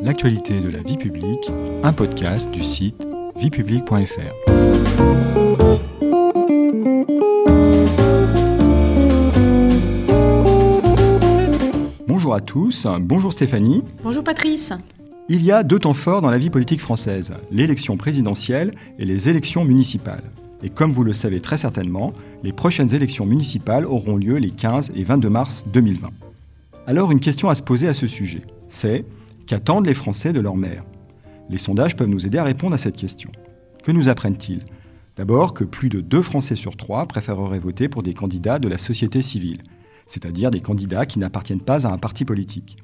l'actualité de la vie publique, un podcast du site viepublique.fr. Bonjour à tous, bonjour Stéphanie. Bonjour Patrice. Il y a deux temps forts dans la vie politique française, l'élection présidentielle et les élections municipales. Et comme vous le savez très certainement, les prochaines élections municipales auront lieu les 15 et 22 mars 2020. Alors une question à se poser à ce sujet, c'est qu'attendent les Français de leur maire Les sondages peuvent nous aider à répondre à cette question. Que nous apprennent-ils? D'abord que plus de 2 Français sur 3 préféreraient voter pour des candidats de la société civile, c'est-à-dire des candidats qui n'appartiennent pas à un parti politique.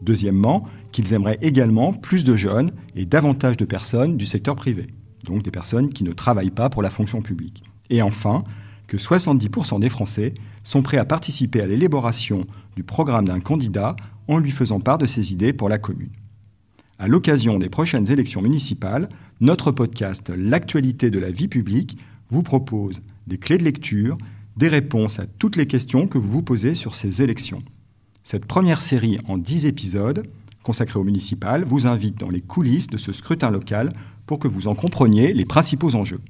Deuxièmement, qu'ils aimeraient également plus de jeunes et davantage de personnes du secteur privé, donc des personnes qui ne travaillent pas pour la fonction publique. Et enfin, que 70% des Français sont prêts à participer à l'élaboration du programme d'un candidat en lui faisant part de ses idées pour la commune. À l'occasion des prochaines élections municipales, notre podcast L'actualité de la vie publique vous propose des clés de lecture, des réponses à toutes les questions que vous vous posez sur ces élections. Cette première série en 10 épisodes, consacrée aux municipales, vous invite dans les coulisses de ce scrutin local pour que vous en compreniez les principaux enjeux.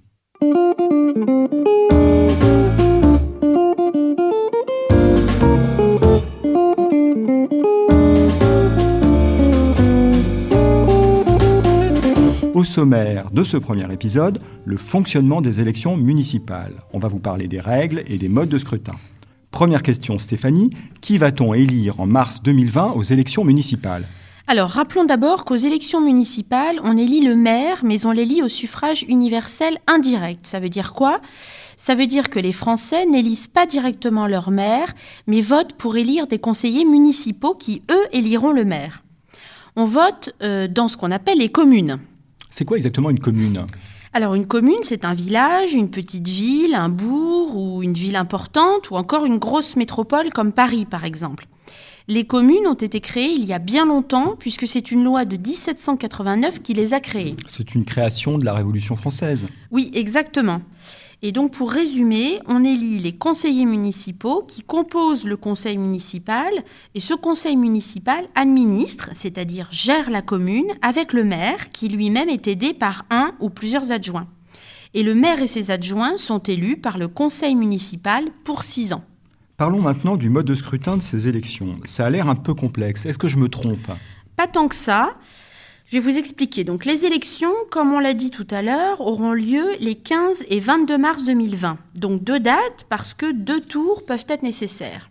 Sommaire de ce premier épisode, le fonctionnement des élections municipales. On va vous parler des règles et des modes de scrutin. Première question, Stéphanie, qui va-t-on élire en mars 2020 aux élections municipales? Alors, rappelons d'abord qu'aux élections municipales, on élit le maire, mais on l'élit au suffrage universel indirect. Ça veut dire quoi? Ça veut dire que les Français n'élisent pas directement leur maire, mais votent pour élire des conseillers municipaux qui, eux, éliront le maire. On vote euh, dans ce qu'on appelle les communes. C'est quoi exactement une commune? Alors une commune, c'est un village, une petite ville, un bourg ou une ville importante ou encore une grosse métropole comme Paris par exemple. Les communes ont été créées il y a bien longtemps puisque c'est une loi de 1789 qui les a créées. C'est une création de la Révolution française. Oui, exactement. Et donc, pour résumer, on élit les conseillers municipaux qui composent le conseil municipal et ce conseil municipal administre, c'est-à-dire gère la commune avec le maire qui lui-même est aidé par un ou plusieurs adjoints. Et le maire et ses adjoints sont élus par le conseil municipal pour six ans. Parlons maintenant du mode de scrutin de ces élections. Ça a l'air un peu complexe. Est-ce que je me trompe? Pas tant que ça. Je vais vous expliquer. Donc, les élections, comme on l'a dit tout à l'heure, auront lieu les 15 et 22 mars 2020. Donc, deux dates parce que deux tours peuvent être nécessaires.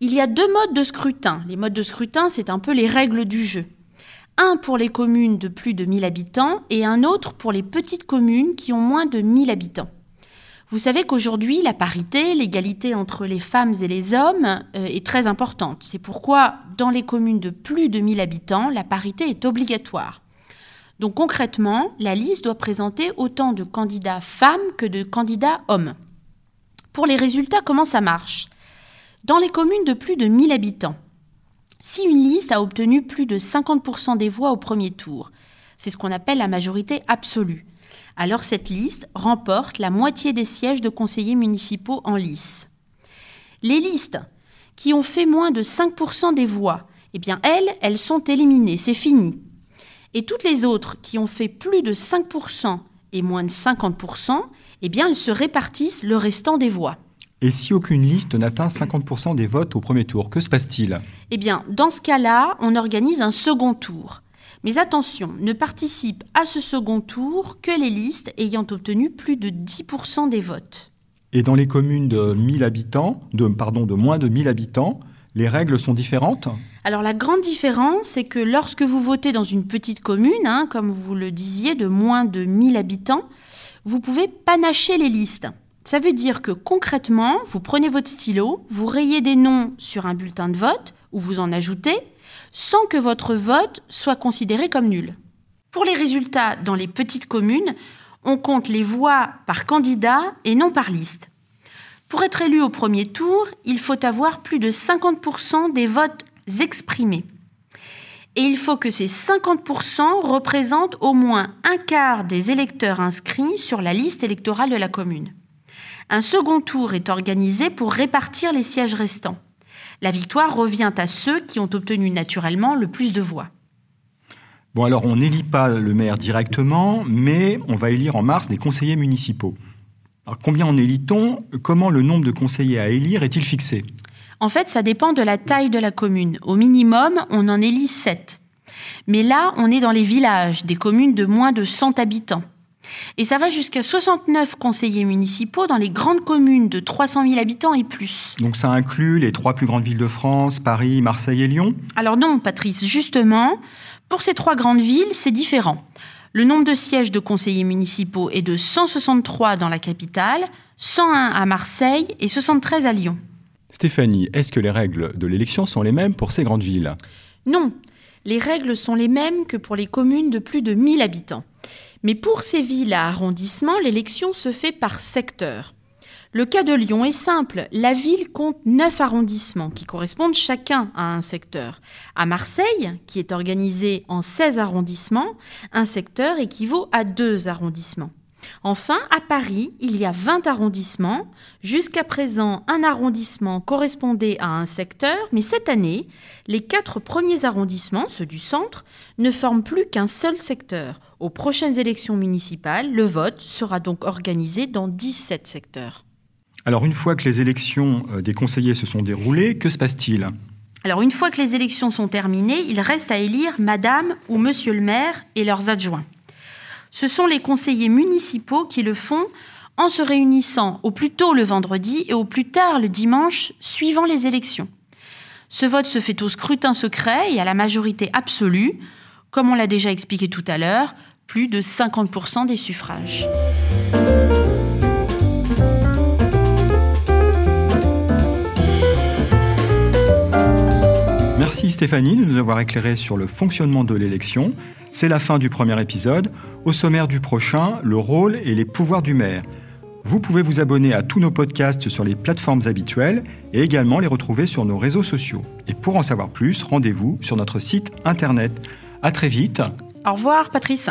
Il y a deux modes de scrutin. Les modes de scrutin, c'est un peu les règles du jeu. Un pour les communes de plus de 1000 habitants et un autre pour les petites communes qui ont moins de 1000 habitants. Vous savez qu'aujourd'hui, la parité, l'égalité entre les femmes et les hommes euh, est très importante. C'est pourquoi, dans les communes de plus de 1000 habitants, la parité est obligatoire. Donc concrètement, la liste doit présenter autant de candidats femmes que de candidats hommes. Pour les résultats, comment ça marche? Dans les communes de plus de 1000 habitants, si une liste a obtenu plus de 50% des voix au premier tour, c'est ce qu'on appelle la majorité absolue alors cette liste remporte la moitié des sièges de conseillers municipaux en lice. Les listes qui ont fait moins de 5% des voix, eh bien elles, elles sont éliminées, c'est fini. Et toutes les autres qui ont fait plus de 5% et moins de 50%, eh bien elles se répartissent le restant des voix. Et si aucune liste n'atteint 50% des votes au premier tour, que se passe-t-il? Eh bien, dans ce cas-là, on organise un second tour. Mais attention, ne participent à ce second tour que les listes ayant obtenu plus de 10% des votes. Et dans les communes de 1000 habitants, de, pardon, de moins de 1000 habitants, les règles sont différentes? Alors la grande différence, c'est que lorsque vous votez dans une petite commune, hein, comme vous le disiez, de moins de 1000 habitants, vous pouvez panacher les listes. Ça veut dire que concrètement, vous prenez votre stylo, vous rayez des noms sur un bulletin de vote, ou vous en ajoutez, sans que votre vote soit considéré comme nul. Pour les résultats dans les petites communes, on compte les voix par candidat et non par liste. Pour être élu au premier tour, il faut avoir plus de 50% des votes exprimés. Et il faut que ces 50% représentent au moins un quart des électeurs inscrits sur la liste électorale de la commune. Un second tour est organisé pour répartir les sièges restants la victoire revient à ceux qui ont obtenu naturellement le plus de voix. Bon, alors on n'élit pas le maire directement, mais on va élire en mars des conseillers municipaux. Alors combien en élit-on Comment le nombre de conseillers à élire est-il fixé? En fait, ça dépend de la taille de la commune. Au minimum, on en élit 7. Mais là, on est dans les villages, des communes de moins de 100 habitants. Et ça va jusqu'à 69 conseillers municipaux dans les grandes communes de 300 000 habitants et plus. Donc ça inclut les trois plus grandes villes de France, Paris, Marseille et Lyon? Alors non, Patrice, justement, pour ces trois grandes villes, c'est différent. Le nombre de sièges de conseillers municipaux est de 163 dans la capitale, 101 à Marseille et 73 à Lyon. Stéphanie, est-ce que les règles de l'élection sont les mêmes pour ces grandes villes? Non, les règles sont les mêmes que pour les communes de plus de 1000 habitants. Mais pour ces villes à arrondissement, l'élection se fait par secteur. Le cas de Lyon est simple. La ville compte 9 arrondissements qui correspondent chacun à un secteur. À Marseille, qui est organisé en 16 arrondissements, un secteur équivaut à 2 arrondissements. Enfin, à Paris, il y a 20 arrondissements. Jusqu'à présent, un arrondissement correspondait à un secteur, mais cette année, les quatre premiers arrondissements, ceux du centre, ne forment plus qu'un seul secteur. Aux prochaines élections municipales, le vote sera donc organisé dans 17 secteurs. Alors une fois que les élections euh, des conseillers se sont déroulées, que se passe-t-il? Alors une fois que les élections sont terminées, il reste à élire Madame ou Monsieur le maire et leurs adjoints. Ce sont les conseillers municipaux qui le font en se réunissant au plus tôt le vendredi et au plus tard le dimanche suivant les élections. Ce vote se fait au scrutin secret et à la majorité absolue, comme on l'a déjà expliqué tout à l'heure, plus de 50% des suffrages. Merci Stéphanie de nous avoir éclairé sur le fonctionnement de l'élection. C'est la fin du premier épisode. Au sommaire du prochain, le rôle et les pouvoirs du maire. Vous pouvez vous abonner à tous nos podcasts sur les plateformes habituelles et également les retrouver sur nos réseaux sociaux. Et pour en savoir plus, rendez-vous sur notre site internet. À très vite. Au revoir Patrice.